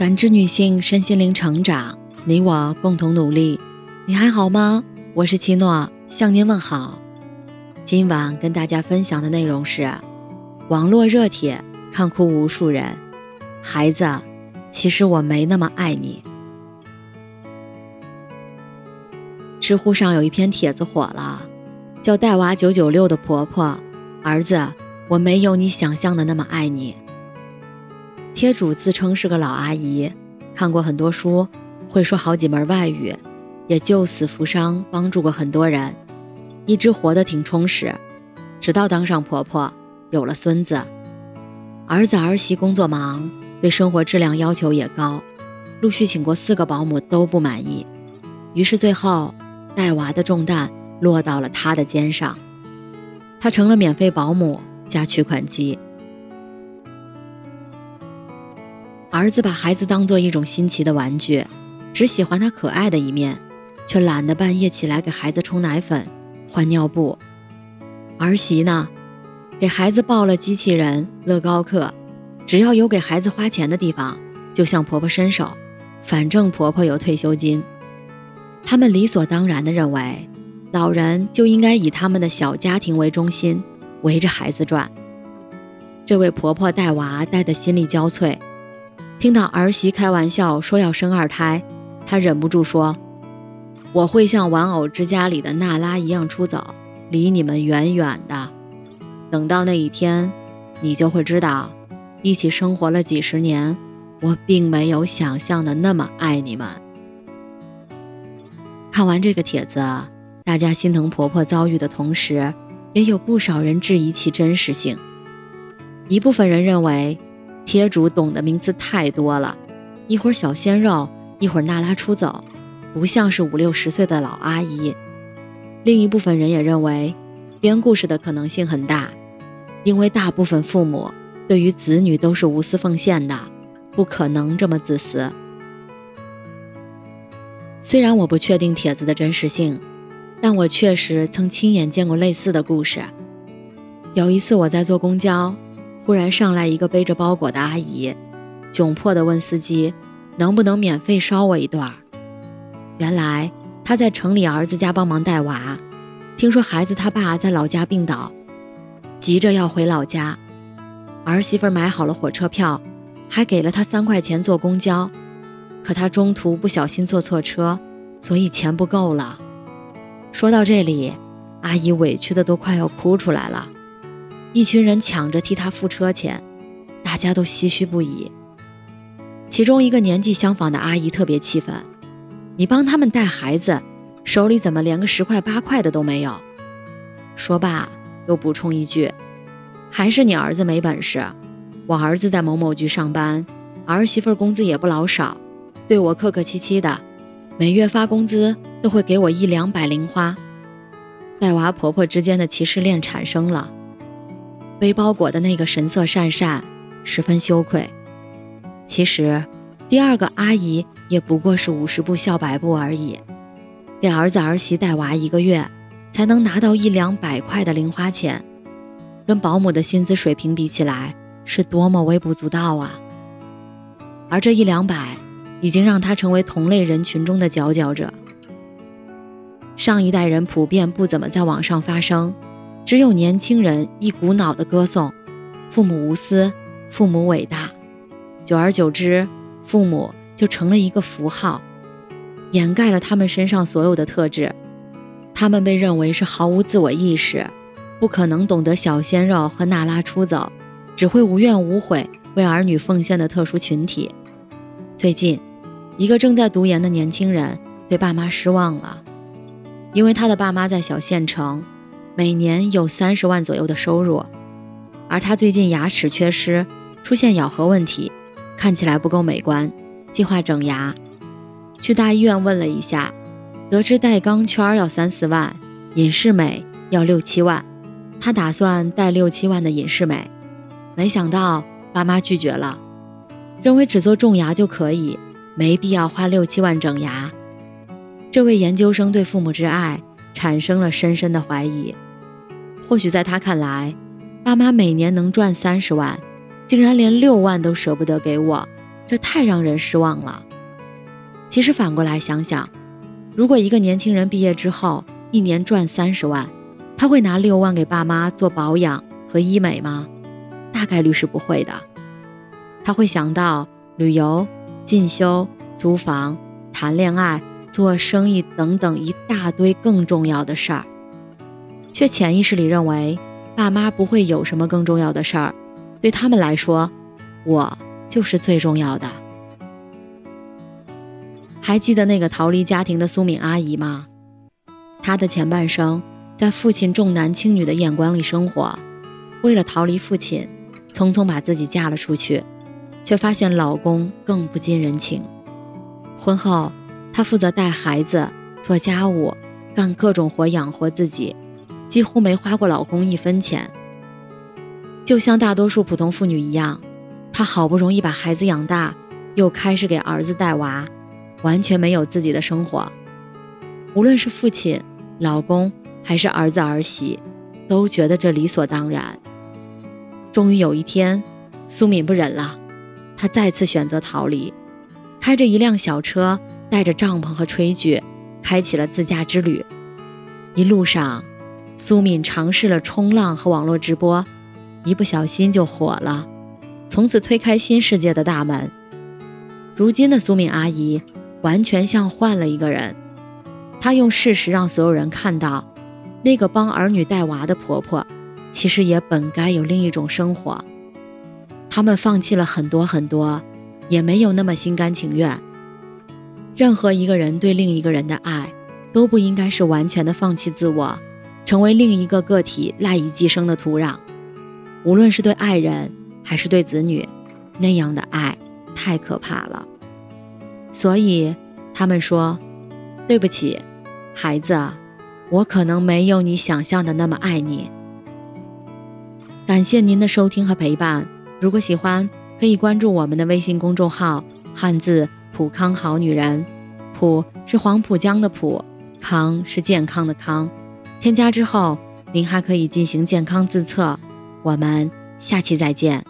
感知女性身心灵成长，你我共同努力。你还好吗？我是七诺，向您问好。今晚跟大家分享的内容是：网络热帖看哭无数人。孩子，其实我没那么爱你。知乎上有一篇帖子火了，叫“带娃九九六的婆婆”，儿子，我没有你想象的那么爱你。贴主自称是个老阿姨，看过很多书，会说好几门外语，也救死扶伤，帮助过很多人，一直活得挺充实。直到当上婆婆，有了孙子，儿子儿媳工作忙，对生活质量要求也高，陆续请过四个保姆都不满意，于是最后带娃的重担落到了她的肩上，她成了免费保姆加取款机。儿子把孩子当做一种新奇的玩具，只喜欢他可爱的一面，却懒得半夜起来给孩子冲奶粉、换尿布。儿媳呢，给孩子报了机器人、乐高课，只要有给孩子花钱的地方，就向婆婆伸手，反正婆婆有退休金。他们理所当然地认为，老人就应该以他们的小家庭为中心，围着孩子转。这位婆婆带娃带得心力交瘁。听到儿媳开玩笑说要生二胎，她忍不住说：“我会像玩偶之家里的娜拉一样出走，离你们远远的。等到那一天，你就会知道，一起生活了几十年，我并没有想象的那么爱你们。”看完这个帖子，大家心疼婆婆遭遇的同时，也有不少人质疑其真实性。一部分人认为。帖主懂的名词太多了，一会儿小鲜肉，一会儿娜拉出走，不像是五六十岁的老阿姨。另一部分人也认为，编故事的可能性很大，因为大部分父母对于子女都是无私奉献的，不可能这么自私。虽然我不确定帖子的真实性，但我确实曾亲眼见过类似的故事。有一次我在坐公交。忽然上来一个背着包裹的阿姨，窘迫地问司机：“能不能免费捎我一段？”原来她在城里儿子家帮忙带娃，听说孩子他爸在老家病倒，急着要回老家。儿媳妇买好了火车票，还给了他三块钱坐公交，可他中途不小心坐错车，所以钱不够了。说到这里，阿姨委屈的都快要哭出来了。一群人抢着替他付车钱，大家都唏嘘不已。其中一个年纪相仿的阿姨特别气愤：“你帮他们带孩子，手里怎么连个十块八块的都没有？”说罢又补充一句：“还是你儿子没本事。我儿子在某某局上班，儿媳妇工资也不老少，对我客客气气的，每月发工资都会给我一两百零花。”带娃婆婆之间的歧视链产生了。背包裹的那个神色讪讪，十分羞愧。其实，第二个阿姨也不过是五十步笑百步而已，给儿子儿媳带娃一个月，才能拿到一两百块的零花钱，跟保姆的薪资水平比起来，是多么微不足道啊！而这一两百，已经让她成为同类人群中的佼佼者。上一代人普遍不怎么在网上发声。只有年轻人一股脑的歌颂父母无私、父母伟大，久而久之，父母就成了一个符号，掩盖了他们身上所有的特质。他们被认为是毫无自我意识，不可能懂得小鲜肉和娜拉出走，只会无怨无悔为儿女奉献的特殊群体。最近，一个正在读研的年轻人对爸妈失望了，因为他的爸妈在小县城。每年有三十万左右的收入，而他最近牙齿缺失，出现咬合问题，看起来不够美观，计划整牙。去大医院问了一下，得知戴钢圈要三四万，隐适美要六七万，他打算戴六七万的隐适美，没想到爸妈拒绝了，认为只做种牙就可以，没必要花六七万整牙。这位研究生对父母之爱。产生了深深的怀疑，或许在他看来，爸妈每年能赚三十万，竟然连六万都舍不得给我，这太让人失望了。其实反过来想想，如果一个年轻人毕业之后一年赚三十万，他会拿六万给爸妈做保养和医美吗？大概率是不会的。他会想到旅游、进修、租房、谈恋爱、做生意等等一大堆更重要的事儿，却潜意识里认为爸妈不会有什么更重要的事儿，对他们来说，我就是最重要的。还记得那个逃离家庭的苏敏阿姨吗？她的前半生在父亲重男轻女的眼光里生活，为了逃离父亲，匆匆把自己嫁了出去，却发现老公更不近人情。婚后，她负责带孩子、做家务、干各种活养活自己，几乎没花过老公一分钱。就像大多数普通妇女一样，她好不容易把孩子养大，又开始给儿子带娃。完全没有自己的生活，无论是父亲、老公还是儿子儿媳，都觉得这理所当然。终于有一天，苏敏不忍了，她再次选择逃离，开着一辆小车，带着帐篷和炊具，开启了自驾之旅。一路上，苏敏尝试了冲浪和网络直播，一不小心就火了，从此推开新世界的大门。如今的苏敏阿姨。完全像换了一个人，她用事实让所有人看到，那个帮儿女带娃的婆婆，其实也本该有另一种生活。他们放弃了很多很多，也没有那么心甘情愿。任何一个人对另一个人的爱，都不应该是完全的放弃自我，成为另一个个体赖以寄生的土壤。无论是对爱人还是对子女，那样的爱太可怕了。所以，他们说：“对不起，孩子，我可能没有你想象的那么爱你。”感谢您的收听和陪伴。如果喜欢，可以关注我们的微信公众号“汉字普康好女人”，普是黄浦江的浦，康是健康的康。添加之后，您还可以进行健康自测。我们下期再见。